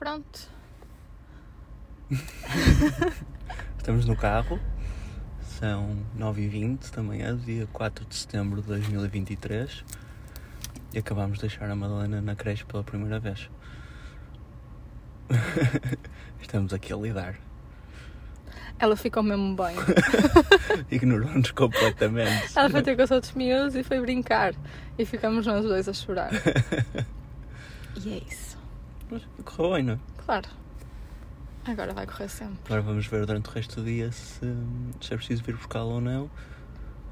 Pronto. Estamos no carro, são 9h20 da manhã, dia 4 de setembro de 2023 e acabamos de deixar a Madalena na creche pela primeira vez. Estamos aqui a lidar. Ela ficou mesmo bem. Ignorou-nos completamente. Ela foi ter com os outros miúdos e foi brincar. E ficamos nós dois a chorar. E é isso. Mas correu bem, não é? Claro. Agora vai correr sempre. Agora vamos ver durante o resto do dia se, se é preciso vir buscá-la ou não.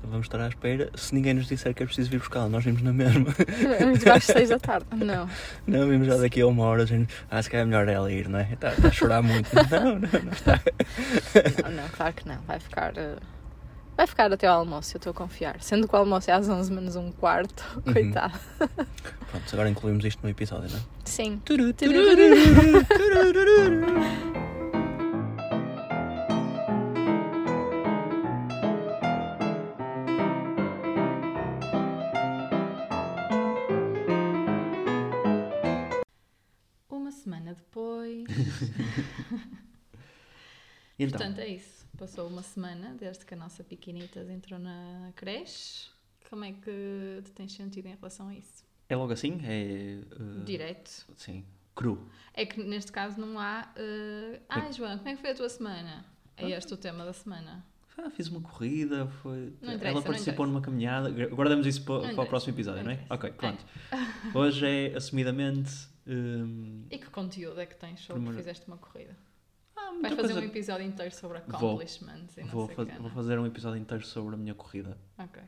Vamos estar à espera. Se ninguém nos disser que é preciso vir buscá-la, nós vimos na mesma. Vamos às seis da tarde. Não. Não, vimos já daqui a uma hora. Gente, ah, se calhar é melhor ela ir, não é? Está, está a chorar muito. Não, não, não está. Não, não, claro que não. Vai ficar. eh, Vai ficar até ao almoço, eu estou a confiar. Sendo que o almoço é às 11 menos um quarto. Uhum. Coitado. Pronto, agora incluímos isto no episódio, não é? Sim. Uma semana depois. E então, Portanto, é isso. Passou uma semana desde que a nossa pequenitas entrou na creche. Como é que te tens sentido em relação a isso? é logo assim? É. uh, Direto. Sim, cru. É que neste caso não há. Uh... Ai, João, como é que foi a tua semana? É este o tema da semana. Ah, fiz uma corrida, foi. Ela participou numa caminhada. Guardamos isso para, para o próximo episódio, não não é? Ok, pronto. Hoje é assumidamente. hum, E que conteúdo é que tens sobre Primeiro- que fizeste uma corrida? Ah, Vais fazer coisa- um episódio inteiro sobre Vou. accomplishments e não Vou, sei faz- o quê, vou fazer um episódio inteiro sobre a minha corrida, Ok.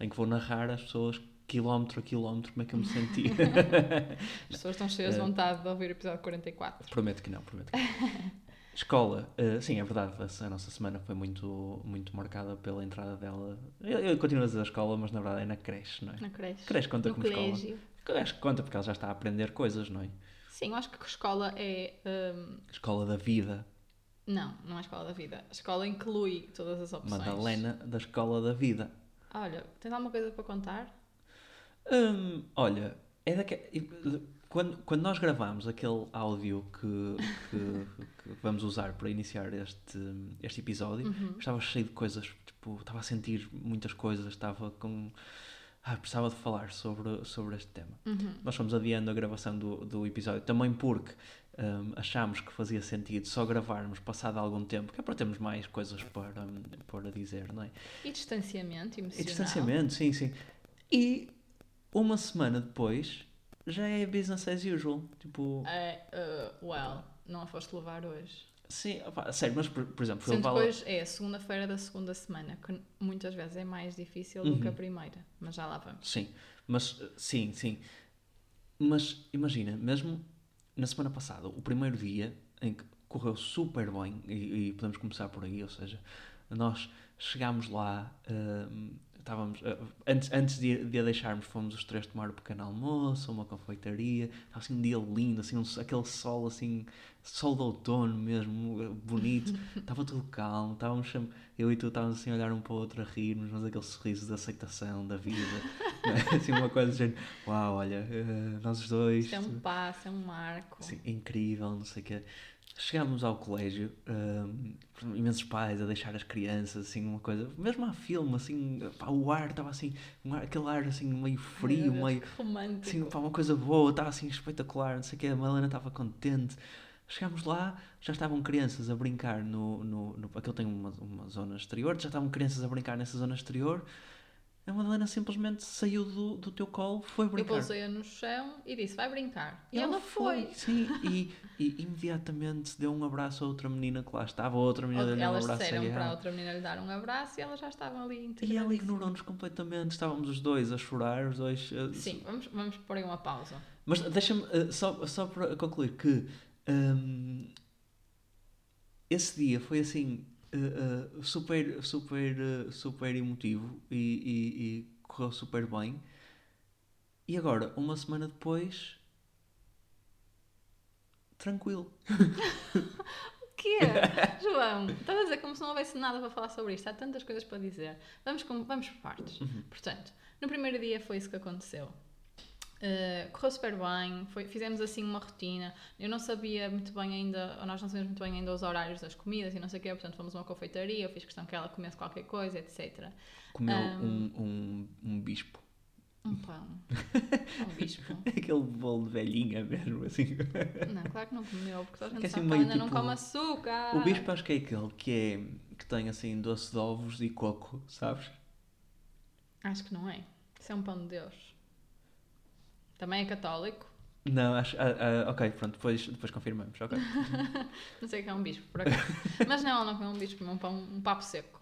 em que vou narrar às pessoas quilómetro a quilómetro como é que eu me senti. As pessoas estão cheias de É. vontade de ouvir o episódio 44. prometo que não, prometo que não. Escola, eh, sim, é verdade, a, nossa semana foi muito, muito marcada pela entrada dela. Eu, eu continuo a dizer a escola, mas na verdade é na creche, não é? Na creche. Creche conta no como escola. colégio. Acho que conta porque ela já está a aprender coisas, não é? Sim, eu acho que a escola é. hum, Escola da vida. Não, não é a escola da vida. A escola inclui todas as opções. Madalena da Escola da Vida. Olha, tens alguma coisa para contar? Hum, olha, é daque... quando, quando nós gravamos aquele áudio que, que, que vamos usar para iniciar este, este episódio, Uhum. estava cheio de coisas, tipo, estava a sentir muitas coisas, estava com. Ah, precisava de falar sobre, sobre este tema. Uhum. Nós fomos adiando a gravação do, do episódio também porque hum, achámos que fazia sentido só gravarmos passado algum tempo, que é para termos mais coisas para, para dizer, não é? E distanciamento emocional? E distanciamento, sim, sim. E uma semana depois já é business as usual. Tipo, É, uh, well, não a foste levar hoje. sim, opá, sério, mas por, por exemplo, Sendo depois é a segunda-feira da segunda semana, que muitas vezes é mais difícil do que a Uhum. primeira. Mas já lá vamos. Sim, mas sim, sim. Mas imagina, mesmo na semana passada, o primeiro dia em que correu super bem, e, e podemos começar por aí, ou seja, nós chegámos lá, hum, estávamos, ah, antes, antes de, de a deixarmos, fomos os três tomar o pequeno almoço, uma confeitaria, estava assim um dia lindo, assim, um, aquele sol assim, sol de outono mesmo, eh, bonito, estava tudo calmo, estávamos eu e tu estávamos assim a olhar um para o outro a rirmos, mas aquele sorriso de aceitação da vida, né? assim uma coisa de género, uau, olha, eh, nós os dois, Isto é um passo, é um marco. Sim, incrível, não sei o quê. Chegámos ao colégio, hum, imensos pais a deixar as crianças, assim, uma coisa, mesmo a filme, assim, pá, o ar estava assim, um ar- aquele ar assim, meio frio, Deus, meio, que romântico. assim, pá, uma coisa boa, estava assim espetacular, não sei o quê, a Malena estava contente. Chegámos lá, já estavam crianças a brincar no. no, no aquele tem uma, uma zona exterior, já estavam crianças a brincar nessa zona exterior. A Madalena simplesmente saiu do, do teu colo, foi Eu brincar. pousei-a no chão e disse: vai brincar. E ela, foi. Sim, e, e imediatamente deu um abraço a outra menina que lá estava, a outra menina deu um Elas abraço a disseram para a ela. outra menina lhe dar um abraço e elas já estavam ali E ela ignorou-nos completamente, estávamos os dois a chorar, os dois. eh, Sim, vamos, vamos pôr aí uma pausa. Mas deixa-me, eh, só, só para concluir, que hum, esse dia foi assim, eh, eh, super, super, eh, super emotivo e, e- e correu super bem. E agora, uma semana depois, tranquilo. O quê? João, estava a dizer como se não houvesse nada para falar sobre isto. Há tantas coisas para dizer. Vamos, com, vamos por partes. Uhum. Portanto, no primeiro dia foi isso que aconteceu. Uh, correu super bem, foi, fizemos assim uma rotina. Eu não sabia muito bem ainda, ou nós não sabíamos muito bem ainda os horários das comidas e não sei o quê, portanto fomos a uma confeitaria, eu fiz questão que ela comesse qualquer coisa, etc. Comeu um, um, um bispo. Um pão. um bispo. Aquele bolo de velhinha mesmo, assim. Não, claro que não comeu, porque toda a gente Que é sabe assim meio ainda não tipo- come açúcar. O bispo acho que é aquele que é que tem assim doce de ovos e coco, sabes? Acho que não é. Isso é um pão de Deus. Também é católico. Não, acho. ah, ah, ok, pronto, depois, depois confirmamos. Ok. Não sei o que é um bispo, por acaso. Mas não, não comeu um bispo, comeu um pão, um papo seco.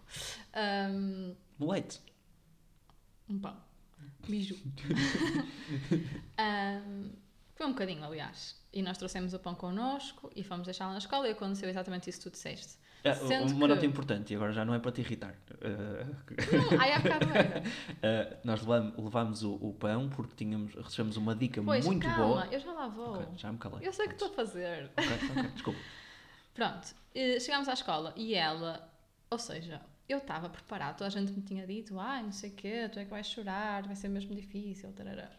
Ahm, Leite. um pão. Biju. Ahm, foi um bocadinho, aliás. E nós trouxemos o pão connosco e fomos deixá-la na escola e aconteceu exatamente isso que tu disseste. Ah, Sendo uma que- nota importante, e agora já não é para te irritar. Ah, Não, ai, há bocado era. ah, nós levámos o, o pão porque tínhamos, recebemos uma dica Pois, muito calma, boa. eu já lá vou. Ok, já me calei. Eu sei o que estou a fazer. Ok, ok, desculpa. Pronto, eh, chegámos à escola e ela, ou seja, eu estava preparada, toda a gente me tinha dito, ai, não sei o quê, tu é que vais chorar, vai ser mesmo difícil, tarará.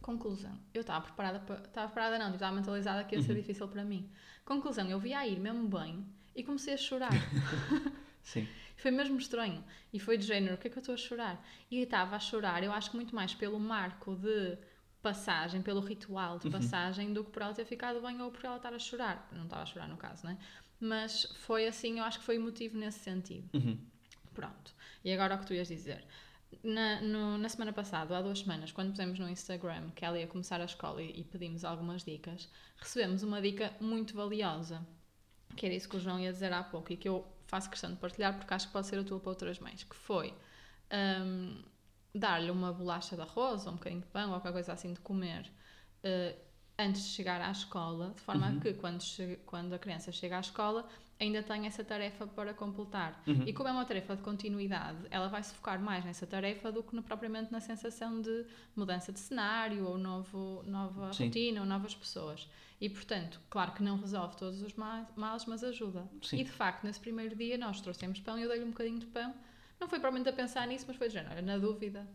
Conclusão, eu estava preparada, para, estava preparada não, tipo, estava mentalizada que ia ser Uhum. difícil para mim. Conclusão, eu vi a ir mesmo bem e comecei a chorar. Sim. Foi mesmo estranho. E foi de género, o que é que eu estou a chorar? E estava a chorar, eu acho que muito mais pelo marco de passagem, pelo ritual Uhum. de passagem, do que por ela ter ficado bem ou por ela estar a chorar. Não estava a chorar no caso, né? Mas foi assim, eu acho que foi emotivo nesse sentido. Uhum. Pronto. E agora o que tu ias dizer? Na, no- na semana passada, há duas semanas, quando pusemos no Instagram que ela ia começar a escola e, e pedimos algumas dicas, recebemos uma dica muito valiosa, que era isso que o João ia dizer há pouco e que eu faço questão de partilhar porque acho que pode ser útil para outras mães, que foi hum, dar-lhe uma bolacha de arroz ou um bocadinho de pão ou qualquer coisa assim de comer eh, antes de chegar à escola, de forma Uhum. a que quando, quando a criança chega à escola ainda tem essa tarefa para completar. Uhum. E como é uma tarefa de continuidade, ela vai se focar mais nessa tarefa do que no- propriamente na sensação de mudança de cenário ou novo, nova Sim. rotina ou novas pessoas. E portanto, claro que não resolve todos os ma- males, mas ajuda. Sim. E de facto, nesse primeiro dia nós trouxemos pão e eu dei-lhe um bocadinho de pão. Não foi propriamente a pensar nisso, mas foi de género, na dúvida.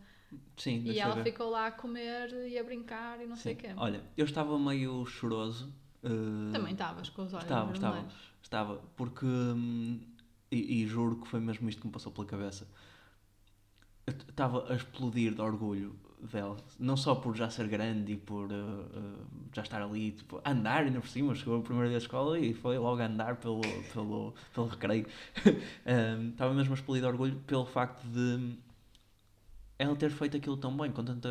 Sim, E ela ver. ficou lá a comer e a brincar e não sei o Sim. quê. Olha, eu estava meio choroso. eh, Também estavas com os olhos Estava, estava, estava, porque hum, e, e juro que foi mesmo isto que me passou pela cabeça. Eu Estava a explodir de orgulho dela, não só por já ser grande e por uh, uh, já estar ali, tipo, andar ainda por cima, chegou o primeiro dia da escola e foi logo a andar pelo, pelo, pelo recreio. Hum, Estava mesmo a explodir de orgulho pelo facto de ela ter feito aquilo tão bem, com tanta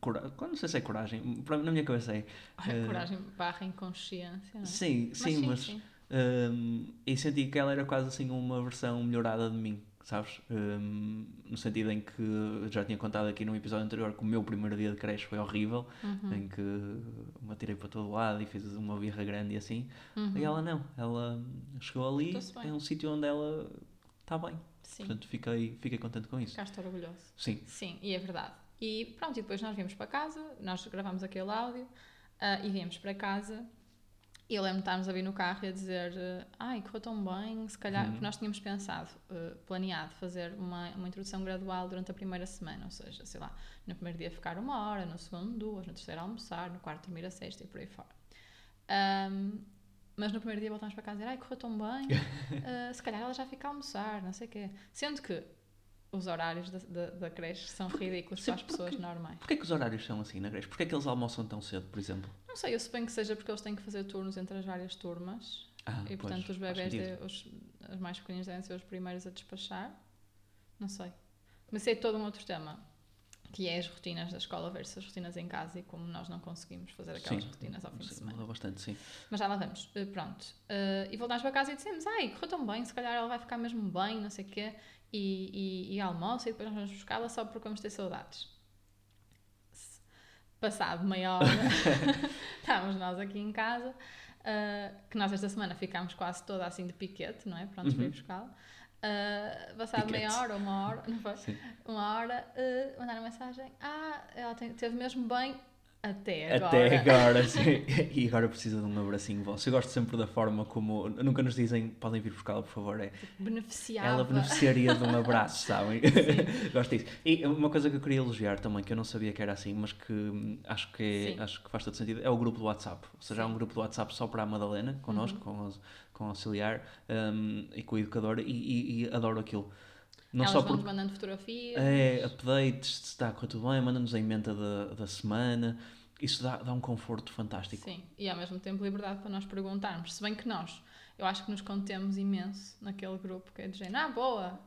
coragem, não sei se é coragem, para mim, na minha cabeça é. Eh, coragem barra inconsciência. é? Sim, Mas sim, mas sim. um, e senti que ela era quase assim uma versão melhorada de mim, sabes? Um, no sentido em que já tinha contado aqui num episódio anterior que o meu primeiro dia de creche foi horrível, Uhum, em que me atirei para todo lado e fiz uma birra grande e assim. uhum. E ela não, ela chegou ali, é um sítio onde ela está bem. Sim, Portanto, fiquei, fiquei contente com isso. ficaste orgulhoso. Sim. Sim, e é verdade. E pronto, e depois nós viemos para casa, nós gravámos aquele áudio ah, e viemos para casa. E eu lembro de estarmos a vir no carro e a dizer: eh, Ai, correu tão bem, se calhar. Uhum. Porque nós tínhamos pensado, eh, planeado, fazer uma, uma introdução gradual durante a primeira semana, ou seja, sei lá, no primeiro dia ficar uma hora, no segundo duas, no terceiro almoçar, no quarto dormir a sexta e por aí fora. Ahm, mas no primeiro dia voltámos para casa e dizer: Ai, correu tão bem, eh, se calhar ela já fica a almoçar, não sei o quê. Sendo que os horários da, da, da creche são ridículos Sim, para as pessoas normais. Porquê que os horários são assim na creche? Porquê que eles almoçam tão cedo, por exemplo? Não sei, eu suponho que seja porque eles têm que fazer turnos entre as várias turmas Ah, e, pois, portanto, os faz bebés, de, os, os mais pequeninos devem ser os primeiros a despachar. Não sei. Mas é todo um outro tema, que é as rotinas da escola versus as rotinas em casa e como nós não conseguimos fazer aquelas Sim, rotinas ao fim de Sim, semana. muda bastante, sim. Mas já lá vamos. Eh, Pronto. Eh, e voltámos para casa e dissemos: Ai, correu tão bem, se calhar ela vai ficar mesmo bem, não sei o quê. E, e, e almoça e depois nós vamos buscá-la só porque vamos ter saudades. Passado meia hora, estávamos nós aqui em casa, eh, que nós esta semana ficámos quase toda assim de piquete, não é? Para ir Uhum. buscá-la. Eh, passado Piquete. meia hora, uma hora, não foi? Sim. Uma hora, eh, mandaram mensagem: Ah, ela tem- teve mesmo bem, Até agora. Até agora, sim. E agora precisa de um abracinho vosso. Eu gosto sempre da forma como. Nunca nos dizem, podem vir buscá-la, por favor. É, Beneficiava. ela beneficiaria de um abraço, sabem? gosto disso. E uma coisa que eu queria elogiar também, que eu não sabia que era assim, mas que acho que, é- acho que faz todo sentido, é o grupo do WhatsApp. Ou seja, há um Sim. grupo do WhatsApp só para a Madalena, connosco, com, os- com o auxiliar hum, e com o educador, e, e- e adoro aquilo. Não Elas só vão-nos porque. mandando fotografias. É, updates, se está a correr tudo bem, manda-nos a emenda da, da semana. Isso dá, dá um conforto fantástico. Sim, e ao mesmo tempo liberdade para nós perguntarmos. Se bem que nós, eu acho que nos contemos imenso naquele grupo que é de género, ah, boa!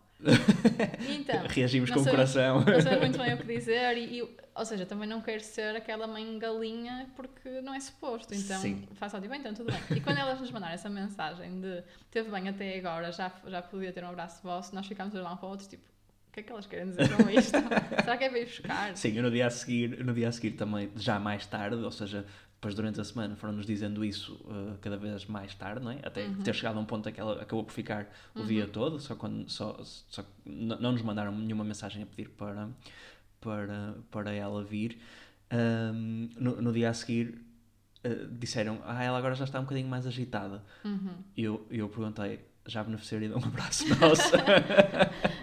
Então, Reagimos com o coração. não sei muito bem o que dizer, e, e- ou seja, também não quero ser aquela mãe galinha porque não é suposto. Então, Sim. faço tipo, então tudo bem. E quando elas nos mandaram essa mensagem de teve bem até agora, já, já podia ter um abraço vosso, nós ficámos a olhar um para o outro, tipo, o que é que elas querem dizer com isto? Será que é para ir buscar? Sim, eu no dia a seguir, no dia a seguir também, já mais tarde, ou seja, depois durante a semana foram-nos dizendo isso uh, cada vez mais tarde, não é? Até Uhum. ter chegado a um ponto em que ela acabou por ficar o dia todo, só quando só, só não nos mandaram nenhuma mensagem a pedir para, para, para ela vir. Um, no, no dia a seguir uh, disseram, ah, ela agora já está um bocadinho mais agitada. Uhum. E eu, eu perguntei, já beneficiaria de um abraço nosso?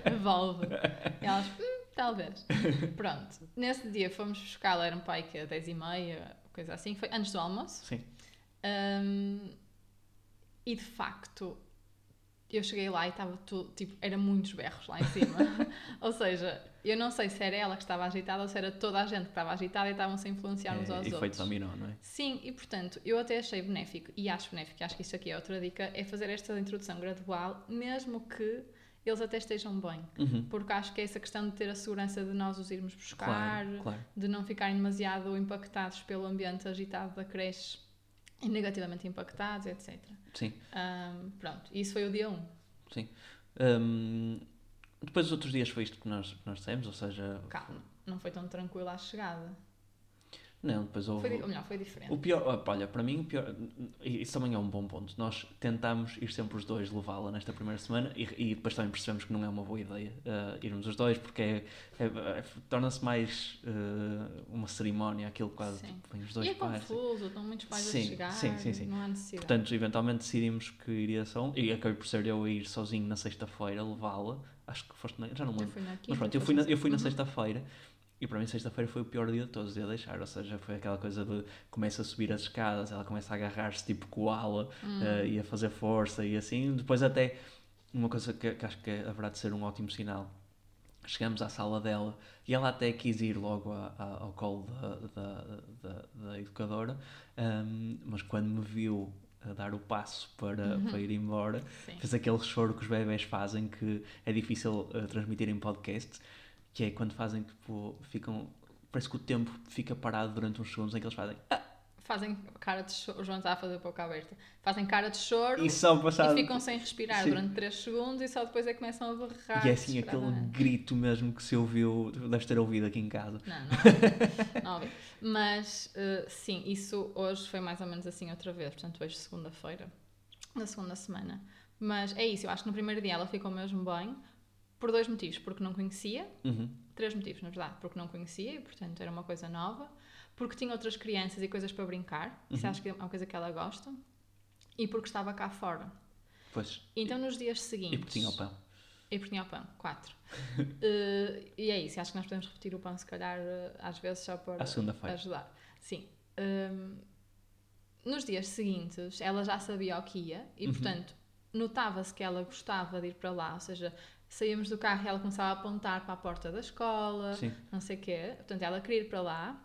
Evolve. E elas, hum, talvez. Pronto. Nesse dia fomos buscá-la, era um pai que é 10 e meia, coisa assim. Foi antes do almoço. Sim. Hum, e de facto, eu cheguei lá e estava tudo, tipo, era muitos berros lá em cima. ou seja, eu não sei se era ela que estava agitada ou se era toda a gente que estava agitada e estavam-se a influenciar uns É, aos efeito outros. dominó, não é? Sim, e portanto, eu até achei benéfico, e acho benéfico, e acho que isto aqui é outra dica, é fazer esta introdução gradual, mesmo que eles até estejam bem. Uhum. Porque acho que é essa questão de ter a segurança de nós os irmos buscar, Claro, claro. de não ficarem demasiado impactados pelo ambiente agitado da creche e negativamente impactados, etc. Sim. Ahm, pronto, isso foi o dia 1. Sim. Hum, depois os outros dias foi isto que nós, que nós dissemos, ou seja. Calma, não foi tão tranquilo à chegada. Não, depois houve. Foi, ou melhor, foi diferente. O pior, olha, para mim, o pior, isso também é um bom ponto. Nós tentámos ir sempre os dois levá-la nesta primeira semana e, e depois também percebemos que não é uma boa ideia eh, irmos os dois, porque é, é- é- torna-se mais eh, uma cerimónia, aquilo quase Sim. tipo, vem os dois E é pais. confuso, estão muitos pais Sim, a chegar, sim, sim, sim. não há necessidade. Portanto, eventualmente decidimos que iria só um, e acabei por ser eu a ir sozinho na sexta-feira levá-la. Acho que foste na, já não me lembro. na Mas pronto, eu fui na, eu fui na Uhum. sexta-feira e para mim sexta-feira foi o pior dia de todos, ia deixar. Ou seja, foi aquela coisa de começa a subir as escadas, ela começa a agarrar-se tipo koala Hum. eh, e a fazer força e assim. Depois até uma coisa que, que acho que haverá de ser um ótimo sinal. Chegamos à sala dela e ela até quis ir logo a- a- ao colo da, da, da, educadora, ahm, mas quando me viu a dar o passo para, para ir embora, Sim. fez aquele choro que os bebés fazem que é difícil eh, transmitir em podcast, que é quando fazem tipo, ficam. Parece que o tempo fica parado durante uns segundos em que eles fazem. "Ah", Fazem cara de choro, o João está a fazer a boca aberta. Fazem cara de choro E só e passado. ficam sem respirar Sim. durante 3 segundos e só depois é que começam a berrar. E é assim aquele grito mesmo que se ouviu, deves ter ouvido aqui em casa. Não, não não ouvi. Mas eh, sim, isso hoje foi mais ou menos assim outra vez. Portanto, hoje, segunda-feira, na segunda semana. Mas é isso, eu acho que no primeiro dia ela ficou mesmo bem, por dois motivos. Porque não conhecia, Uhum. três motivos, na verdade. Porque não conhecia e, portanto, era uma coisa nova. Porque tinha outras crianças e coisas para brincar. Isso Uhum. acho que é uma coisa que ela gosta. E porque estava cá fora. Pois. Então, nos dias seguintes. E porque tinha o pão. E porque tinha o pão, quatro. Eh, e é isso, acho que nós podemos repetir o pão, se calhar, eh, às vezes, só para ajudar. Sim. Hum, nos dias seguintes, ela já sabia o que ia e, Uhum. portanto, notava-se que ela gostava de ir para lá, ou seja, saíamos do carro e ela começava a apontar para a porta da escola, Sim. não sei o quê. Portanto, ela queria ir para lá,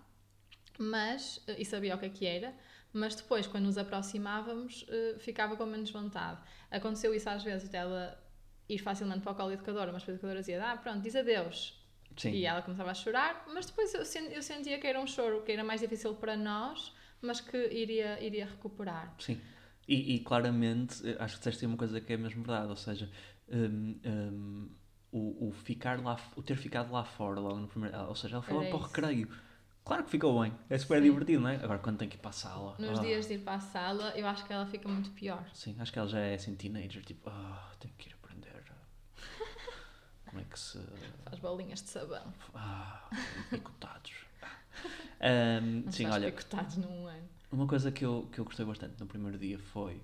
mas, e sabia o que é que era, mas depois, quando nos aproximávamos, eh, ficava com menos vontade. Aconteceu isso às vezes, dela ir facilmente para o colo da educadora, mas a educadora dizia, ah, pronto, diz adeus. Sim. E ela começava a chorar, mas depois eu, eu sentia que era um choro que era mais difícil para nós, mas que iria, iria recuperar. Sim. E, e claramente, eh, acho que disseste uma coisa que é mesmo verdade, ou seja, hum, hum, o, o ficar lá, o ter ficado lá fora logo no primeiro, ou seja, ela foi lá para o recreio. Claro que ficou bem, é super Sim. divertido, não é? Agora quando tem que ir para a sala. Nos ah, dias de ir para a sala, eu acho que ela fica muito pior. Sim, acho que ela já é assim teenager, tipo, ah, tenho que ir aprender. Como é que se. Faz bolinhas de sabão. Ah, picotados. Um, sim, olha, picotados num ano. uma coisa que eu, que eu gostei bastante no primeiro dia foi,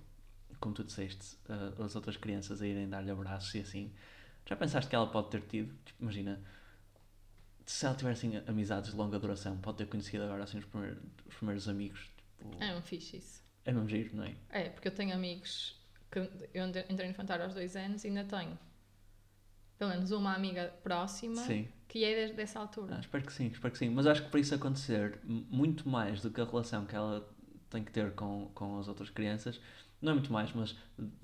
como tu disseste, uh, as outras crianças a irem dar-lhe abraços e assim. Já pensaste que ela pode ter tido? Tipo, imagina, se ela tivesse assim, amizades de longa duração, pode ter conhecido agora assim os primeiros, os primeiros amigos. Tipo, É um fixe isso. é mesmo giro, não é? É, porque eu tenho amigos que eu entre- entrei no infantário aos dois anos e ainda tenho pelo menos uma amiga próxima Sim. que é desde essa altura. Ah, espero que sim, espero que sim. Mas acho que para isso acontecer, muito mais do que a relação que ela tem que ter com, com as outras crianças, não é muito mais, mas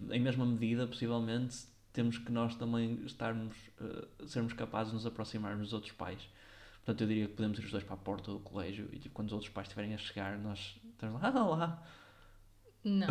em mesma medida, possivelmente, temos que nós também estarmos, eh, sermos capazes de nos aproximarmos dos outros pais. Portanto, eu diria que podemos ir os dois para a porta do colégio e tipo, quando os outros pais estiverem a chegar, nós estamos lá, ah, lá. Não.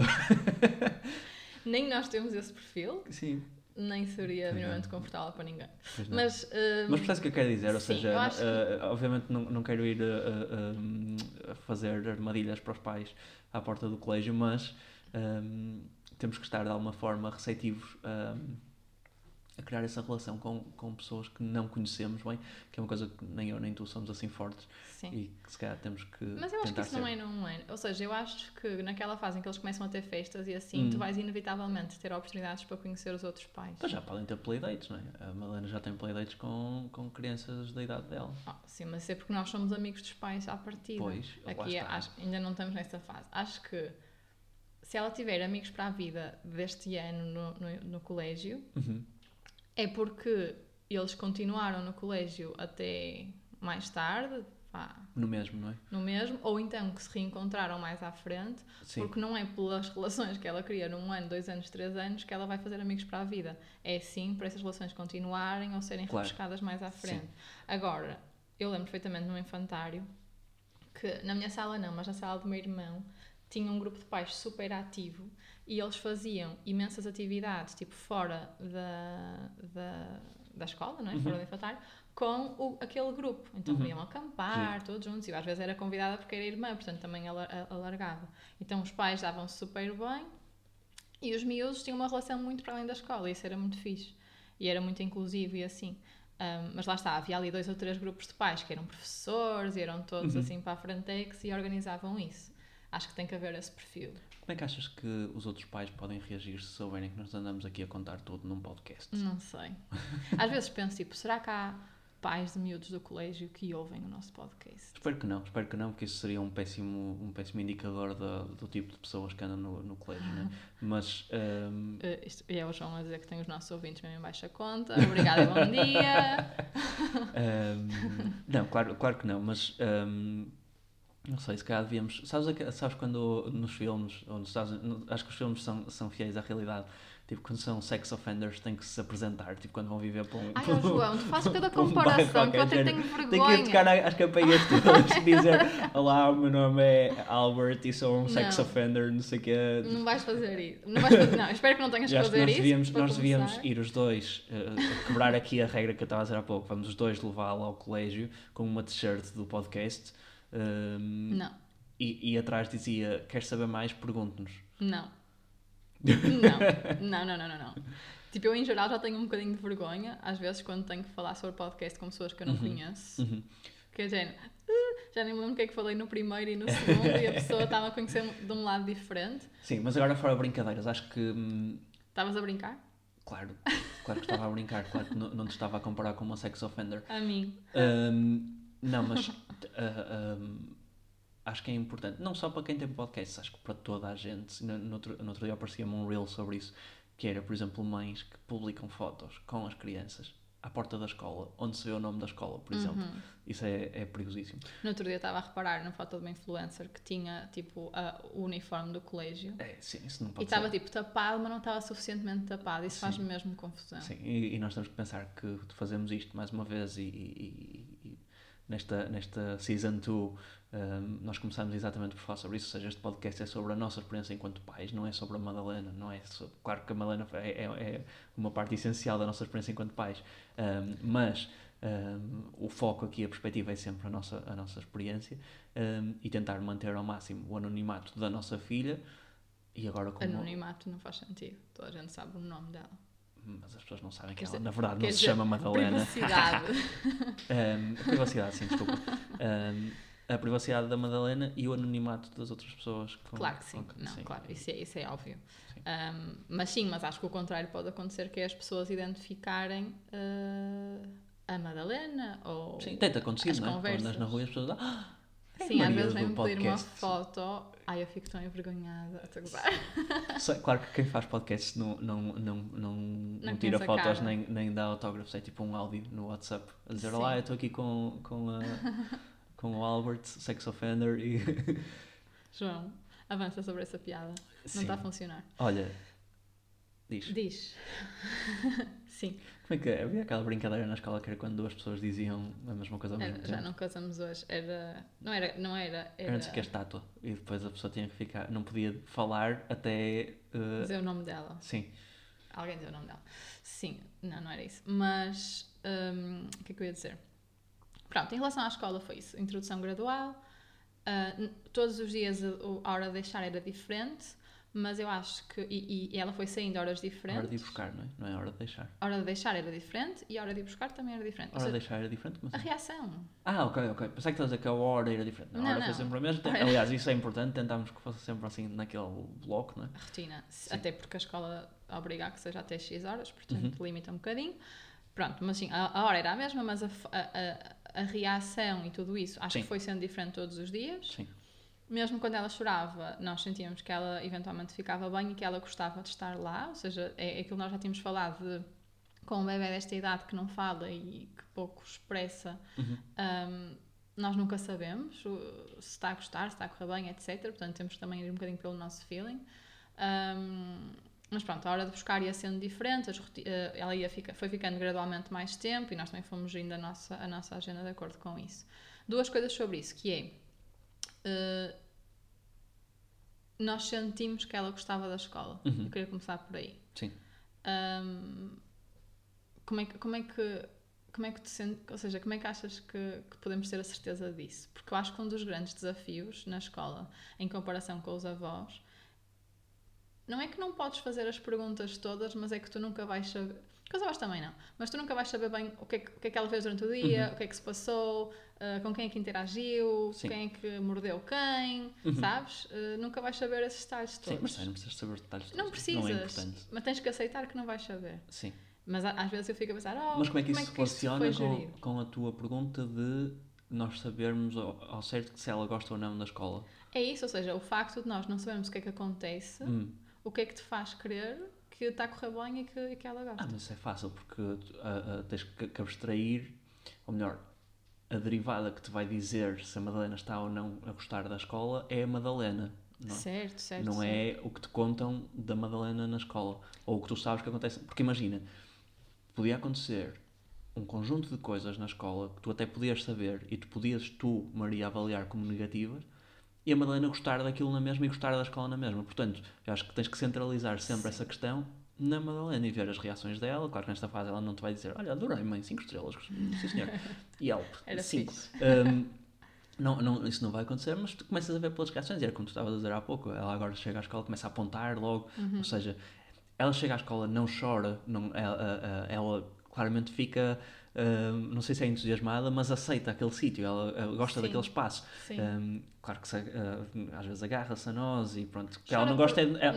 nem nós temos esse perfil, Sim. nem seria minimamente confortável para ninguém. Mas, hum, Mas percebes o que eu quero dizer? Ou sim, seja, acho que- eh, obviamente não, não quero ir eh, a, fazer armadilhas para os pais à porta do colégio, mas ehm, temos que estar de alguma forma receptivos ehm, a criar essa relação com, com pessoas que não conhecemos bem, que é uma coisa que nem eu nem tu somos assim fortes sim. e que se calhar temos que Mas eu acho que isso não ser. é num ano. Ou seja, eu acho que naquela fase em que eles começam a ter festas e assim, Hum. tu vais inevitavelmente ter oportunidades para conhecer os outros pais. Mas já podem ter playdates, não é? A Malena já tem playdates com, com crianças da idade dela. Ah, sim, mas é porque nós somos amigos dos pais à partida. Pois, Aqui é- acho- ainda não estamos nessa fase. Acho que se ela tiver amigos para a vida deste ano no, no, no colégio, Uhum. é porque eles continuaram no colégio até mais tarde, pá, No mesmo, não é? no mesmo, ou então que se reencontraram mais à frente, Sim. porque não é pelas relações que ela cria num ano, dois anos, três anos que ela vai fazer amigos para a vida. É sim para essas relações continuarem ou serem Claro. refrescadas mais à Sim. frente. Agora, eu lembro perfeitamente no infantário que na minha sala não, mas na sala do meu irmão tinha um grupo de pais super ativo e eles faziam imensas atividades, tipo fora da, da, da escola, não é? Uhum. fora do infantário, com o, aquele grupo. Então Uhum. iam acampar, todos juntos, e às vezes era convidada porque era irmã, portanto também alargava. Então os pais davam-se super bem e os miúdos tinham uma relação muito para além da escola, e isso era muito fixe. E era muito inclusivo e assim. Um, mas lá está, havia ali dois ou três grupos de pais que eram professores e eram todos Uhum. assim para a frentex e organizavam isso. Acho que tem que haver esse perfil. Como é que achas que os outros pais podem reagir se souberem que nós andamos aqui a contar tudo num podcast? Não sei. Às vezes penso, tipo, será que há pais de miúdos do colégio que ouvem o nosso podcast? Espero que não, espero que não, porque isso seria um péssimo, um péssimo indicador da- do tipo de pessoas que andam no, no colégio, né? Mas, ehm, Uh, isto, e é o João a dizer que tem os nossos ouvintes mesmo em baixa conta. Obrigada e bom dia. ehm, não, claro, claro que não, mas ehm, não sei, se calhar devíamos. Sabes, sabes quando nos filmes, ou nos Estados Unidos, acho que os filmes são, são fiéis à realidade, tipo, quando são sex offenders têm que se apresentar, tipo, quando vão viver para um. Ai, ó, João, tu fazes cada bairro comparação que eu até tenho Tem vergonha. que ir tocar às campainhas todas e dizer Olá, o meu nome é Albert e sou um sex Não. offender, não sei o quê. Não vais fazer isso. Não, vais fazer... não espero que não tenhas que fazer nós isso. devíamos, para nós devíamos começar. ir os dois, eh, quebrar aqui a regra que eu estava a dizer há pouco. Vamos os dois levá-lo ao colégio com uma t-shirt do podcast ehm, Não, e, e atrás dizia: Queres saber mais? Pergunte-nos. não. Não, não, não, não, não, não. Tipo, eu em geral já tenho um bocadinho de vergonha, às vezes, quando tenho que falar sobre podcast com pessoas que eu não Uhum. conheço. Uhum. Que é género, "Ah, já nem me lembro o que é que falei no primeiro e no segundo e a pessoa estava a conhecer de um lado diferente. Sim, mas agora fora brincadeiras, acho que. hum, Estavas a brincar? claro, claro que estava a brincar, claro que não, não te estava a comparar com uma sex offender. A mim. Hum, não, mas ah, hum, acho que é importante, não só para quem tem podcast, acho que para toda a gente. No, no, outro, no outro dia aparecia-me um reel sobre isso, que era, por exemplo, mães que publicam fotos com as crianças à porta da escola, onde se vê o nome da escola, por exemplo. Uhum. Isso é, é perigosíssimo. No outro dia estava a reparar na foto de uma influencer que tinha tipo a- o uniforme do colégio É, sim, isso não e pode estava ser. tipo tapado, mas não estava suficientemente tapado. Isso faz-me mesmo confusão. Sim, e, e nós temos que pensar que fazemos isto mais uma vez e, e- e- e nesta, nesta Season 2 um, nós começamos exatamente por falar sobre isso, ou seja, este podcast é sobre a nossa experiência enquanto pais, não é sobre a Madalena, não é so- claro que a Madalena é, é- é uma parte essencial da nossa experiência enquanto pais, um, mas um, o foco aqui, a perspectiva é sempre a nossa, a nossa experiência e tentar manter ao máximo o anonimato da nossa filha e agora como... Anonimato não faz sentido. Toda a gente sabe o nome dela. Mas as pessoas não sabem que Quer ela dizer- na verdade não se dizer, chama Madalena. Privacidade. Um, privacidade, sim, desculpa. Um, a privacidade da Madalena e o anonimato das outras pessoas. com- Claro que sim, com- não, sim. claro, isso é, isso é óbvio. Sim. Um, mas sim, mas acho que o contrário pode acontecer, que é as pessoas identificarem uh, a Madalena ou... Sim, tem-te acontecido, As não é? Quando andas na rua as pessoas ah, é a Sim, às vezes vem-me pedir uma podcast." foto, ai eu fico tão envergonhada, estou a gozar. Claro que quem faz podcasts não, não, não, não, não, tira fotos nem, nem dá autógrafos, é tipo um áudio no WhatsApp a dizer. Olá, eu estou aqui com, com, a, com o Albert, sex offender e. João, avança sobre essa piada. Não está a funcionar. Olha, diz. Diz. Sim, Como é que é? Havia aquela brincadeira na escola que era quando duas pessoas diziam a mesma coisa ao mesmo era- tempo? já não casamos hoje. Era. Não era. Não era. Era antes que a estátua e depois a pessoa tinha que ficar, não podia falar até. uh, dizer o nome dela. sim, Alguém deu o nome dela. Sim, não, não era isso. Mas, hum, o que é que eu ia dizer? Pronto, em relação à escola foi isso. Introdução gradual. n- todos os dias a hora de deixar era diferente, mas eu acho que... E, e ela foi saindo a horas a diferentes. hora de ir buscar, não é? Não é a hora de deixar. A hora de deixar era diferente e a hora de ir buscar também era diferente. A hora de seja, deixar era diferente? Como a assim? reação. Ah, ok, ok. Pensei que estás a dizer que a hora era diferente. A Não, hora foi não. sempre a mesma. Aliás, isso é importante, tentámos que fosse sempre assim naquele bloco, não é? a rotina. Sim. Até porque a escola obriga a que seja até X horas, portanto Uhum. limita um bocadinho. Pronto, mas sim, a, a hora era a mesma, mas a, a, a, a reação e tudo isso acho Sim. que foi sendo diferente todos os dias. Sim. Mesmo quando ela chorava, nós sentíamos que ela eventualmente ficava bem e que ela gostava de estar lá, ou seja, é, é aquilo que nós já tínhamos falado de com um bebê desta idade que não fala e que pouco expressa, Uhum. um, nós nunca sabemos se está a gostar, se está a correr bem, etc. Portanto, temos que também ir um bocadinho pelo nosso feeling. Um, mas pronto, a hora de buscar ia sendo diferente, eh, ela ia fica, foi ficando gradualmente mais tempo e nós também fomos gerindo a nossa, a nossa agenda de acordo com isso. Duas coisas sobre isso, que é eh, nós sentimos que ela gostava da escola. Uhum. Eu queria começar por aí. Sim. Um, como é que como é que como é que te sentes, ou seja, como é que achas que, que podemos ter a certeza disso? Porque eu acho que um dos grandes desafios na escola, em comparação com os avós, não é que não podes fazer as perguntas todas, mas é que tu nunca vais saber. Com os avós também não, mas tu nunca vais saber bem o que é que, o que, é que ela fez durante o dia, Uhum. o que é que se passou, ah, com quem é que interagiu, Sim. quem é que mordeu quem, Uhum. sabes? Ah, nunca vais saber esses detalhes todos. Sim, mas não precisas saber os detalhes todos. Não Não é precisas, mas tens que aceitar que não vais saber. Sim. Mas às vezes eu fico a pensar, oh, Mas como é que isso isto funciona foi com, com a tua pergunta de nós sabermos ao, ao certo se ela gosta ou não da escola? É isso, ou seja, o facto de nós não sabermos o que é que acontece, Hum. o que é que te faz crer que está a correr bem e que, e que ela gosta. Ah, mas isso é fácil porque ah, tens que, que abstrair, ou melhor, a derivada que te vai dizer se a Madalena está ou não a gostar da escola é a Madalena. Não, é? certo, certo. não certo. é o que te contam da Madalena na escola ou o que tu sabes que acontece. Porque imagina, podia acontecer um conjunto de coisas na escola que tu até podias saber e tu podias, tu, Maria, avaliar como negativas e a Madalena gostar daquilo na mesma e gostar da escola na mesma. Portanto, eu acho que tens que centralizar sempre essa questão na Madalena e ver as reações dela. Claro que nesta fase ela não te vai dizer, olha, adorei, mãe, 5 estrelas, sim senhor. E 5. fixe. não, não, isso não vai acontecer, mas tu começas a ver pelas reações. Era como tu estavas a dizer há pouco, ela agora chega à escola, começa a apontar logo, Uhum. ou seja, ela chega à escola, não chora, não, ela, ela- ela claramente fica, ah, não sei se é entusiasmada, mas aceita aquele sítio, ela, ela gosta Sim. daquele espaço. Sim. Um, claro que se, ah, às vezes agarra-se a nós e pronto, que ela não gosta é, por é-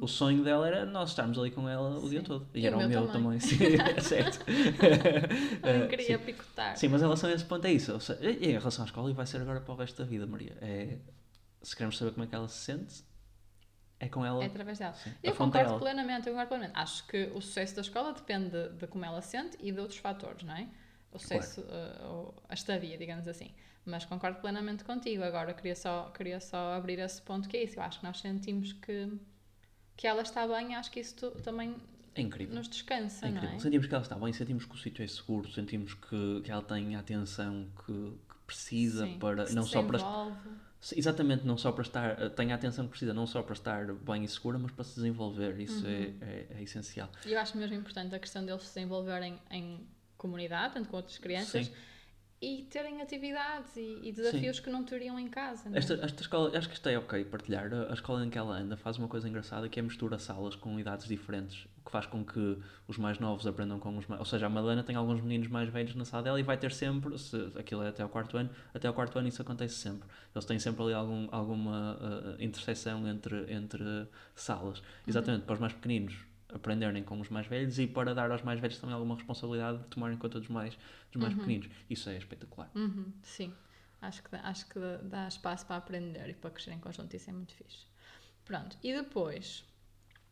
o sonho dela era nós estarmos ali com ela o dia Sim. todo. E, E era o meu também. sim, é certo. Também Ah, queria picotar. Sim, mas em relação a esse ponto é isso. Seja, em relação à escola, e vai ser agora para o resto da vida, Maria. É, se queremos saber como é que ela se sente, é com ela. É através dela. Sim, Eu é concordo plenamente, eu concordo plenamente. Acho que o sucesso da escola depende de, de como ela sente e de outros fatores, não é? O sucesso, uh, ou a estadia, digamos assim. Mas concordo plenamente contigo. Agora queria só, queria só abrir esse ponto que é isso. Eu acho que nós sentimos que, que ela está bem, acho que isso tu- também É incrível. nos descansa, É não incrível. é? Sentimos que ela está bem, sentimos que o sítio é seguro, sentimos que, que ela tem a atenção que precisa Sim, para. Não só para. Exatamente, não só para estar. eh, Tem a atenção que precisa, não só para estar bem e segura, mas para se desenvolver. Isso Uhum. é, é, é essencial. E eu acho mesmo importante a questão deles se desenvolverem em comunidade, tanto com outras crianças, Sim. E terem atividades e, e desafios que não teriam em casa. Não é? Esta, esta escola, acho que isto é ok partilhar. A, escola em que ela anda faz uma coisa engraçada que é mistura salas com idades diferentes, o que faz com que os mais novos aprendam com os mais. Ou seja, a Madalena tem alguns meninos mais velhos na sala dela e vai ter sempre, se aquilo é até ao quarto ano, até ao quarto ano isso acontece sempre. Eles têm sempre ali algum, alguma uh, interseção entre, entre salas. Exatamente, para os mais pequeninos aprenderem com os mais velhos e para dar aos mais velhos também alguma responsabilidade de tomarem conta dos mais, dos mais pequeninos. Isso é espetacular. Uhum, sim, acho que, dá, acho que dá- espaço para aprender e para crescer em conjunto, isso é muito fixe. Pronto, e depois,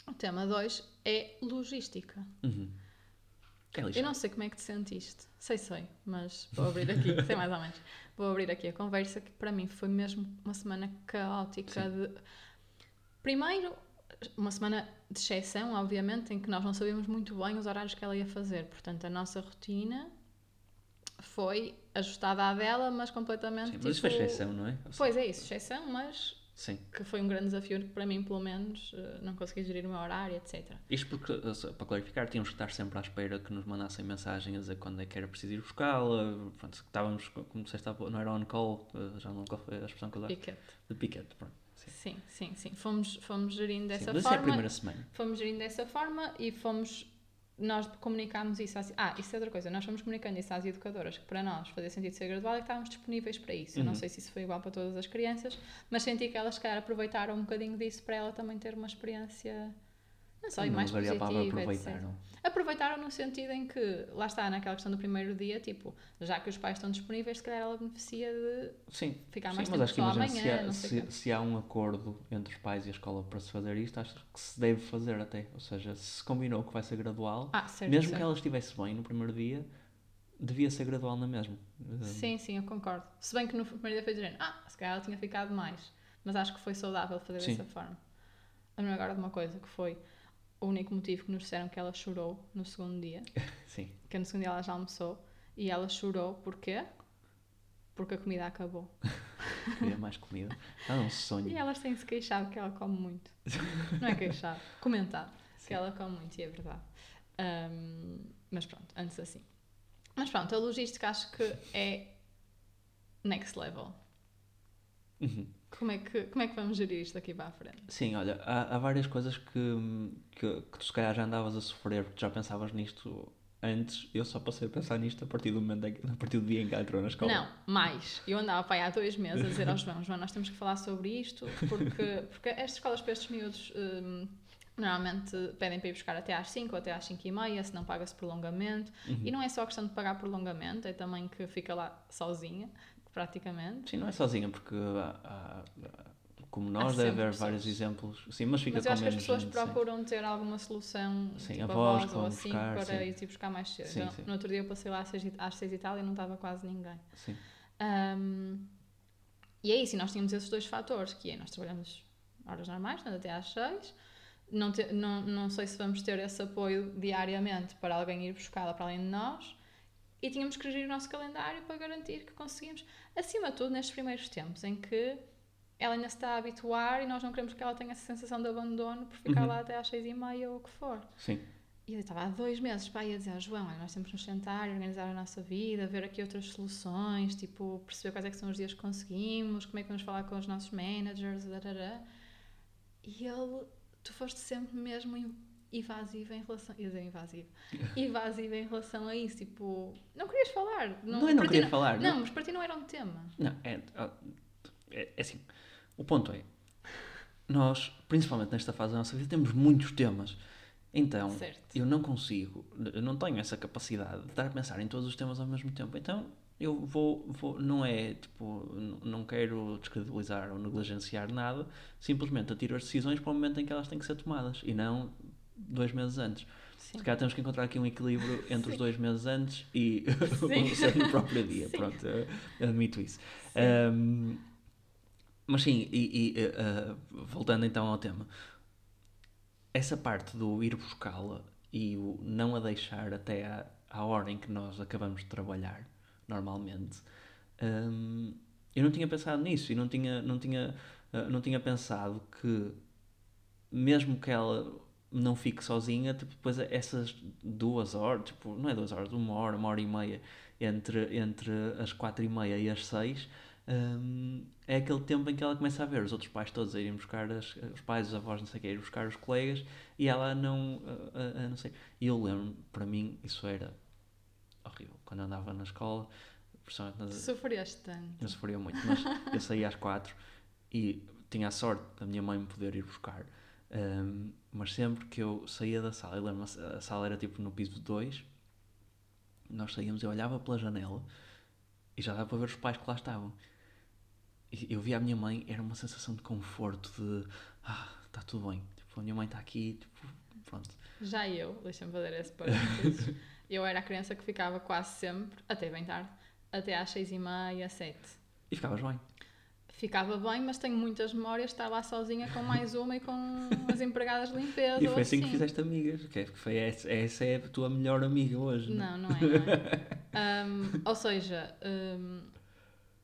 o tema 2 é logística. Uhum. É Eu não sei como é que te sentiste, sei, sei, mas vou abrir aqui, sei mais ou menos, vou abrir aqui a conversa que para mim foi mesmo uma semana caótica de... Primeiro, uma semana de exceção, obviamente, em que nós não sabíamos muito bem os horários que ela ia fazer, portanto a nossa rotina foi ajustada à dela, mas completamente Sim, mas isso foi tipo- exceção, não é? Pois é isso, exceção, mas Sim. que foi um grande desafio que para mim, pelo menos, eh, não consegui gerir o meu horário, etc. Isto porque, eh, para clarificar, tínhamos que estar sempre à espera que nos mandassem mensagem a dizer quando é que era preciso ir buscá-la. Pronto, estávamos, como disseste, não era on call, eh, já não qual foi a expressão que eu usava. Piquete. De piquete, pronto. Sim. Sim, sim, sim. Fomos, fomos gerindo Sim, dessa mas isso é a forma. primeira semana. Fomos gerindo dessa forma e fomos. Nós comunicámos isso às. Ah, isso é outra coisa. Nós fomos comunicando isso às educadoras, que para nós fazia sentido ser gradual e que estávamos disponíveis para isso. Eu não Uhum. sei se isso foi igual para todas as crianças, mas senti que elas, se calhar, aproveitaram um bocadinho disso para ela também ter uma experiência. Não sei, Não mais usaria a palavra positiva, etc. aproveitaram. Aproveitaram no sentido em que, lá está, naquela questão do primeiro dia, tipo, já que os pais estão disponíveis, se calhar ela beneficia de Sim, ficar sim mais mas tempo acho que imagina, amanhã, se, há, se, se há um acordo entre os pais e a escola para se fazer isto, acho que se deve fazer até. Ou seja, se combinou que vai ser gradual, Ah, certo, mesmo certo. que ela estivesse bem no primeiro dia, devia ser gradual na mesma. Eh, Sim, sim, eu concordo. Se bem que no primeiro dia foi dizendo, ah, se calhar ela tinha ficado mais. Mas acho que foi saudável fazer Sim. dessa forma. Lembro agora de uma coisa que foi o único motivo que nos disseram que ela chorou no segundo dia. Sim. Que no segundo dia ela já almoçou. E ela chorou porquê? Porque a comida acabou. Queria mais comida. Ah, um sonho. E elas têm-se queixado que ela come muito. Não é queixado, comentado. Sim. Que ela come muito, e é verdade. Ahm, mas pronto, antes assim. Mas pronto, a logística acho que é next level. Uhum. Como é que, como é que vamos gerir isto daqui para a frente? Sim, olha, há, há várias coisas que, que, que tu se calhar já andavas a sofrer porque já pensavas nisto antes. Eu só passei a pensar nisto a partir do momento em a partir do dia em que ela entrou na escola. Não, mais. Eu andava para aí há dois meses a dizer ao João, João, nós temos que falar sobre isto, porque, porque estas escolas para estes miúdos hum, normalmente pedem para ir buscar até às 5 ou até às 5 e meia, se não paga-se prolongamento. Uhum. E não é só questão de pagar prolongamento, é também que fica lá sozinha, praticamente. Sim, não é sozinha, porque há- há- como nós deve haver vários pessoas. exemplos. Sim, mas fica Mas eu acho que as pessoas gente, sim. procuram ter alguma solução, Sim, tipo avós avós que ou assim, buscar, para sim. ir buscar mais cedo. Sim, Então, sim. No outro dia eu passei lá às 6, às seis e tal e não estava quase ninguém. Sim. Um, e é isso, e nós tínhamos esses dois fatores, que é, nós trabalhamos horas normais, portanto, até às 6, não, te- não, não sei se vamos ter esse apoio diariamente para alguém ir buscá-la para além de nós, e tínhamos que gerir o nosso calendário para garantir que conseguimos, acima de tudo, nestes primeiros tempos, em que ela ainda se está a habituar e nós não queremos que ela tenha essa sensação de abandono por ficar Uhum. lá até às 6 e meia ou o que for. Sim. E eu estava há dois meses para ir a dizer ao João, olha, nós temos que nos sentar e organizar a nossa vida, ver aqui outras soluções, tipo, perceber quais é que são os dias que conseguimos, como é que vamos falar com os nossos managers, darará. E ele, tu foste sempre mesmo evasiva em relação, ia dizer invasiva, evasiva em relação a isso, tipo, não querias falar. Não, é não para ti queria falar. Não, mas para ti não era um tema. Não, é, é, é assim. O ponto é, nós, principalmente nesta fase da nossa vida, temos muitos temas. Então, Certo. eu não consigo, eu não tenho essa capacidade de estar a pensar em todos os temas ao mesmo tempo. Então, eu vou, vou não é, tipo, não quero descredibilizar ou negligenciar nada, simplesmente atiro as decisões para o momento em que elas têm que ser tomadas e não dois meses antes. Sim. Se calhar temos que encontrar aqui um equilíbrio entre os Sim. dois meses antes e o próprio dia. Sim. Pronto, admito isso. Um, mas sim, e, e, uh, voltando então ao tema, essa parte do ir buscá-la e o não a deixar até à, à hora em que nós acabamos de trabalhar, normalmente, um, eu não tinha pensado nisso e não tinha, não tinha, uh, não tinha pensado que, mesmo que ela não fique sozinha, tipo, depois essas duas horas, tipo, não é duas horas, uma hora, uma hora e meia entre, entre as quatro e meia e as seis, hum, é aquele tempo em que ela começa a ver os outros pais todos a irem buscar as, os pais, os avós, não sei o que, ir buscar os colegas e ela não, a, a- a não sei. E eu lembro, para mim, isso era horrível. Quando eu andava na escola, nas, Sofreste tanto. eu sofria muito, mas eu saía às quatro e tinha a sorte da minha mãe me poder ir buscar. Hum, mas sempre que eu saía da sala, eu lembro a sala era tipo no piso 2, nós saíamos, eu olhava pela janela e já dava para ver os pais que lá estavam. E eu via a minha mãe, era uma sensação de conforto, de ah, está tudo bem, tipo, a minha mãe está aqui, tipo, pronto. Já eu, deixa-me fazer esse parênteses, eu era a criança que ficava quase sempre, até bem tarde, até às seis e meia, sete. E ficavas bem. Ficava bem, mas tenho muitas memórias de estar lá sozinha com mais uma e com as empregadas de limpeza. E foi assim que fizeste amigas, que é- que foi essa, essa é a tua melhor amiga hoje. Não, não é, não é. Um, ou seja, um,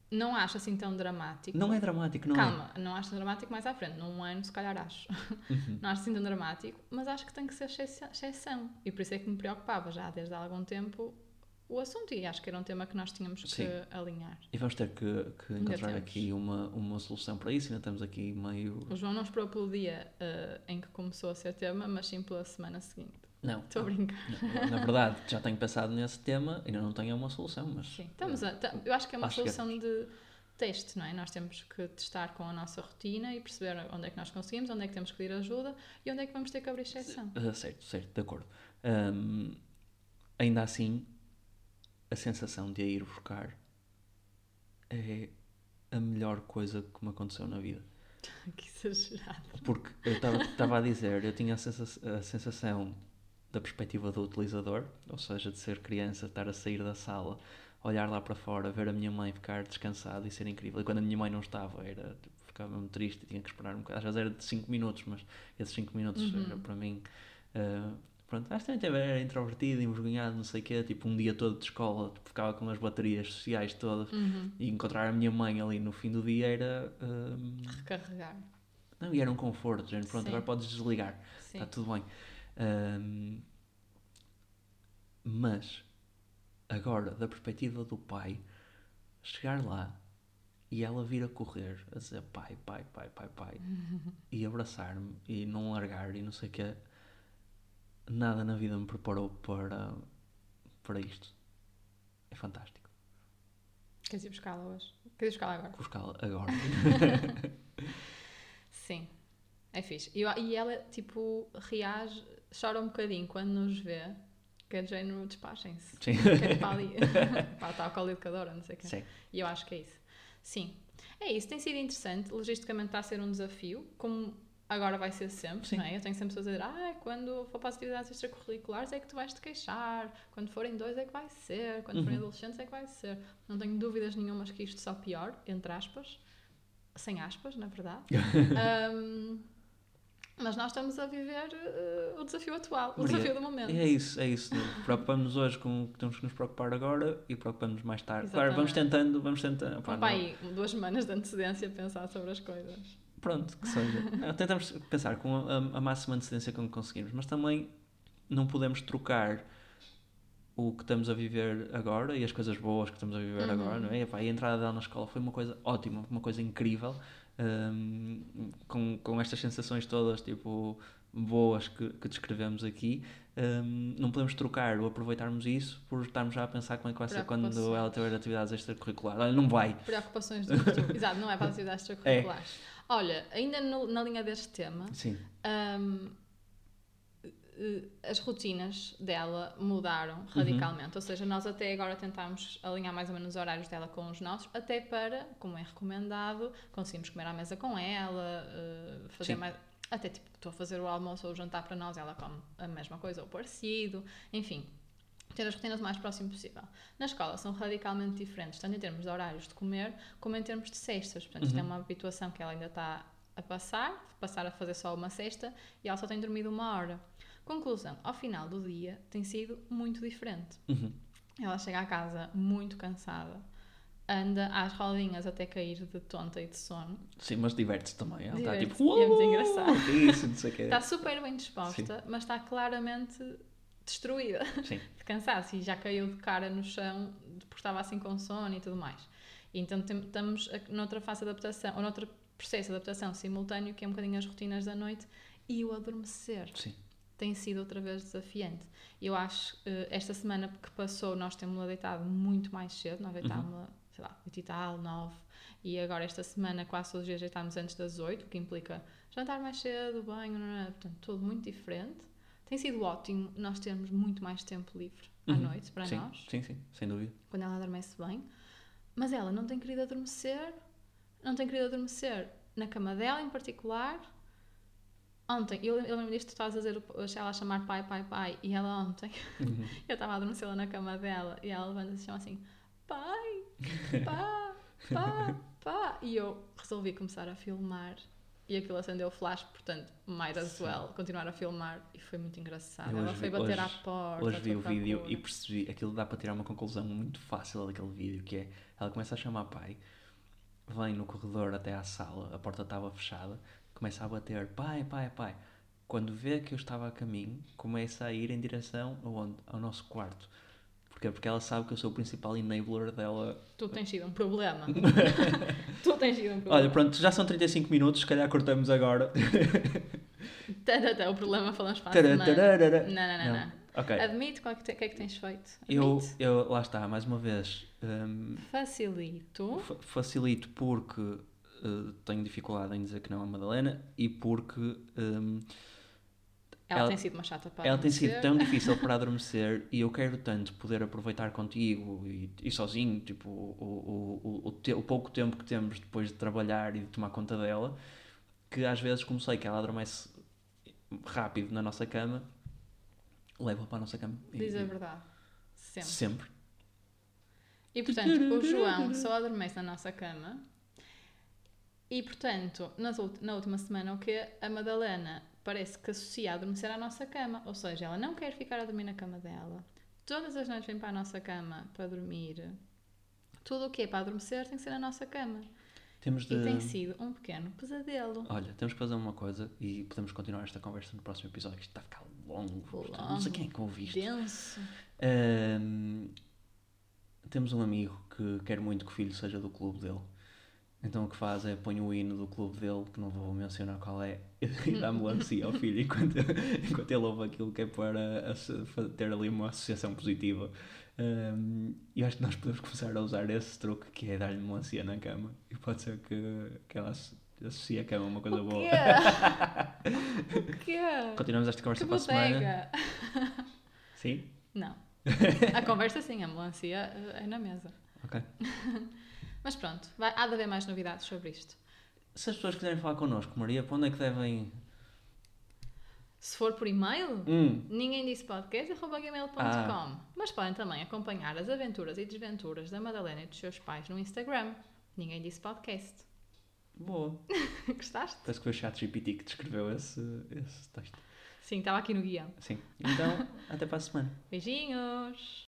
não acho assim tão dramático. Não é dramático, não é? Calma, não acho dramático mais à frente. Num ano, se calhar acho. Uhum. Não acho assim tão dramático, mas acho que tem que ser exce- exceção. E por isso é que me preocupava já desde há algum tempo o assunto. E acho que era um tema que nós tínhamos que Sim. alinhar. E vamos ter que, que encontrar temos. aqui uma, uma solução para isso. Ainda estamos aqui meio. O João não esperou pelo dia eh, em que começou a ser tema, mas sim pela semana seguinte. Não. Estou a brincar. não, Na verdade, já tenho pensado nesse tema, ainda não tenho uma solução, mas. Sim, estamos a- ta- eu acho que é uma chegamos. solução de teste, não é? Nós temos que testar com a nossa rotina e perceber onde é que nós conseguimos, onde é que temos que pedir ajuda e onde é que vamos ter que abrir exceção. Ah, certo, certo, de acordo. Ahm, ainda assim, a sensação de a ir buscar é a melhor coisa que me aconteceu na vida. que exagerado. Porque eu estava a dizer, eu tinha a, sensa- a sensação da perspectiva do utilizador, ou seja, de ser criança, estar a sair da sala, olhar lá para fora, ver a minha mãe ficar descansada e ser incrível. E quando a minha mãe não estava, era, tipo, ficava mesmo triste e tinha que esperar um bocado. Às vezes era de 5 minutos, mas esses 5 minutos Uhum. era para mim. ah, pronto, acho que também teve- era introvertido, envergonhado, não sei o quê, tipo um dia todo de escola, tipo, ficava com as baterias sociais todas. Uhum. E encontrar a minha mãe ali no fim do dia era. ah, Recarregar. não, e era um conforto, gente. Pronto, Sim. agora podes desligar. Sim. Está tudo bem. Ahm, mas, agora, da perspectiva do pai, chegar lá e ela vir a correr, a dizer pai, pai, pai, pai, pai, e abraçar-me e não largar e não sei o quê, nada na vida me preparou para, para isto. É fantástico. Queres ir buscá-la hoje? Queres buscá-la agora? Buscá-la agora. Sim. É fixe. E, e ela, tipo, reage, chora um bocadinho quando nos vê, que é de género, despachem-se. Sim. Quero para ali. Pá, está a cola educadora, não sei o quê. Sim. E eu acho que é isso. Sim. É isso, tem sido interessante. Logisticamente está a ser um desafio, como agora vai ser sempre, Sim. não é? Eu tenho sempre pessoas a dizer, ah, quando for para as atividades extracurriculares é que tu vais te queixar, quando forem dois é que vai ser, quando forem Uhum. adolescentes é que vai ser. Não tenho dúvidas nenhumas que isto só pior, entre aspas, sem aspas, na verdade. Ahm, mas nós estamos a viver eh, o desafio atual, o Maria, desafio do momento. E é isso, é isso. Preocupamos-nos hoje com o que temos que nos preocupar agora e preocupamos-nos mais tarde. Claro, vamos Exatamente. tentando, vamos tentando. Para não- aí duas semanas de antecedência a pensar sobre as coisas. Pronto, que seja. Não, tentamos pensar com a, a máxima antecedência que conseguimos, mas também não podemos trocar o que estamos a viver agora e as coisas boas que estamos a viver Uhum. agora, não é? A entrada dela na escola foi uma coisa ótima, uma coisa incrível, hum, com, com estas sensações todas, tipo, boas que, que descrevemos aqui. hum, não podemos trocar ou aproveitarmos isso por estarmos já a pensar como é que vai ser quando ela tiver atividades extracurriculares. Olha, não vai. Preocupações do futuro. Exato, não é para as atividades extracurriculares. Olha, ainda no- na linha deste tema, hum, eh, as rotinas dela mudaram radicalmente. Ou seja, nós até agora tentámos alinhar mais ou menos os horários dela com os nossos, até para, como é recomendado, conseguimos comer à mesa com ela, eh, fazer Sim. mais. Até tipo, estou a fazer o almoço ou o jantar para nós, ela come a mesma coisa ou parecido, enfim. Ter as rotinas o mais próximo possível. Na escola são radicalmente diferentes, tanto em termos de horários de comer, como em termos de cestas. Portanto, isto é Uhum. uma habituação que ela ainda está a passar, passar a fazer só uma cesta, e ela só tem dormido uma hora. Conclusão, ao final do dia tem sido muito diferente. Uhum. Ela chega à casa muito cansada, anda às rodinhas até cair de tonta e de sono, Sim, mas diverte-se também. Ela está tipo, é muito engraçado. Isso, não sei o quê. está super bem disposta, mas está claramente destruída Sim. de cansaço e já caiu de cara no chão porque estava assim com sono e tudo mais. E então estamos noutra fase de adaptação, ou noutro processo de adaptação simultâneo, que é um bocadinho as rotinas da noite e o adormecer Sim. tem sido outra vez desafiante. Eu acho que esta semana que passou nós temos-la deitado muito mais cedo, nós deitámos-la, sei lá, 8 e tal, 9, e agora esta semana quase todos os dias deitámos antes das 8, o que implica jantar mais cedo, banho, não, não, não, portanto, tudo muito diferente. Tem sido ótimo nós termos muito mais tempo livre à Uhum. noite para sim, nós, Sim, sim, sem dúvida. quando ela adormece bem, mas ela não tem querido adormecer, não tem querido adormecer na cama dela em particular. Ontem, eu, eu lembro disto, tu estavas a dizer ela a chamar pai, pai, pai, e ela ontem, Uhum. eu estava a adormecê-la na cama dela e ela levanta-se e chama assim: pai, pá, pá, pá. E eu resolvi começar a filmar e aquilo acendeu o flash, portanto, might as well continuar a filmar e foi muito engraçado. Ela foi vi- bater à hoje- porta. Hoje vi à o vídeo e percebi, aquilo dá para tirar uma conclusão muito fácil daquele vídeo, que é, ela começa a chamar pai, vem no corredor até à sala, a porta estava fechada, começa a bater, pai, pai, pai. Quando vê que eu estava a caminho, começa a ir em direção aonde? Ao nosso quarto. Porquê? Porque ela sabe que eu sou o principal enabler dela. Tu tens sido um problema. tu tens sido um problema. Olha, pronto, já são 35 minutos, se calhar cortamos agora. O problema falamos para a semana. Não, não, não, não. Ok. Admite é que o que é que tens feito. Eu, Admite. eu, lá está, mais uma vez, hum, Facilito. Fa- Facilito porque eh, tenho dificuldade em dizer que não a Madalena e porque hum, Ela, ela- tem sido uma chata para ela tem sido adormecer. tão difícil para adormecer e eu quero tanto poder aproveitar contigo e, e sozinho, tipo, o, o, o, o, te- o pouco tempo que temos depois de trabalhar e de tomar conta dela, que às vezes, como sei que ela adormece rápido na nossa cama, levo-a para a nossa cama. E- Diz a e- verdade. Sempre. Sempre. E portanto, o João só adormece na nossa cama. E portanto, nas na última semana, o que a Madalena parece que associa a adormecer à nossa cama. Ou seja, ela não quer ficar a dormir na cama dela. Todas as noites vem para a nossa cama para dormir. Tudo o que é para adormecer tem que ser na nossa cama. Temos de... E tem sido um pequeno pesadelo. Olha, temos que fazer uma coisa e podemos continuar esta conversa no próximo episódio, que isto está a ficar longo. portanto, Não sei quem é que ouve isto. Denso. Ahm, temos um amigo que quer muito que o filho seja do clube dele. Então o que faz é põe o hino do clube dele, que não vou mencionar qual é, e dá melancia ao filho enquanto, enquanto ele ouve aquilo que é para ter ali uma associação positiva. Ahm, E acho que nós podemos começar a usar esse truque que é dar-lhe melancia na cama. E pode ser que, que ela asso- associe a cama a uma coisa O boa. quê? o quê? Continuamos esta conversa Que para a semana. Sim? Não. A conversa sim, a melancia eh, é na mesa. Ok. Mas pronto, vai, há de haver mais novidades sobre isto. Se as pessoas quiserem falar connosco, Maria, para onde é que devem. Se for por e-mail, Hum, ninguém disse podcast.gmail.com. Ah. Mas podem também acompanhar as aventuras e desventuras da Madalena e dos seus pais no Instagram. Ninguém disse podcast. boa. Gostaste? Parece que foi o chat GPT que descreveu esse, esse texto. Sim, estava aqui no guião. Sim. Então, até para a semana. Beijinhos!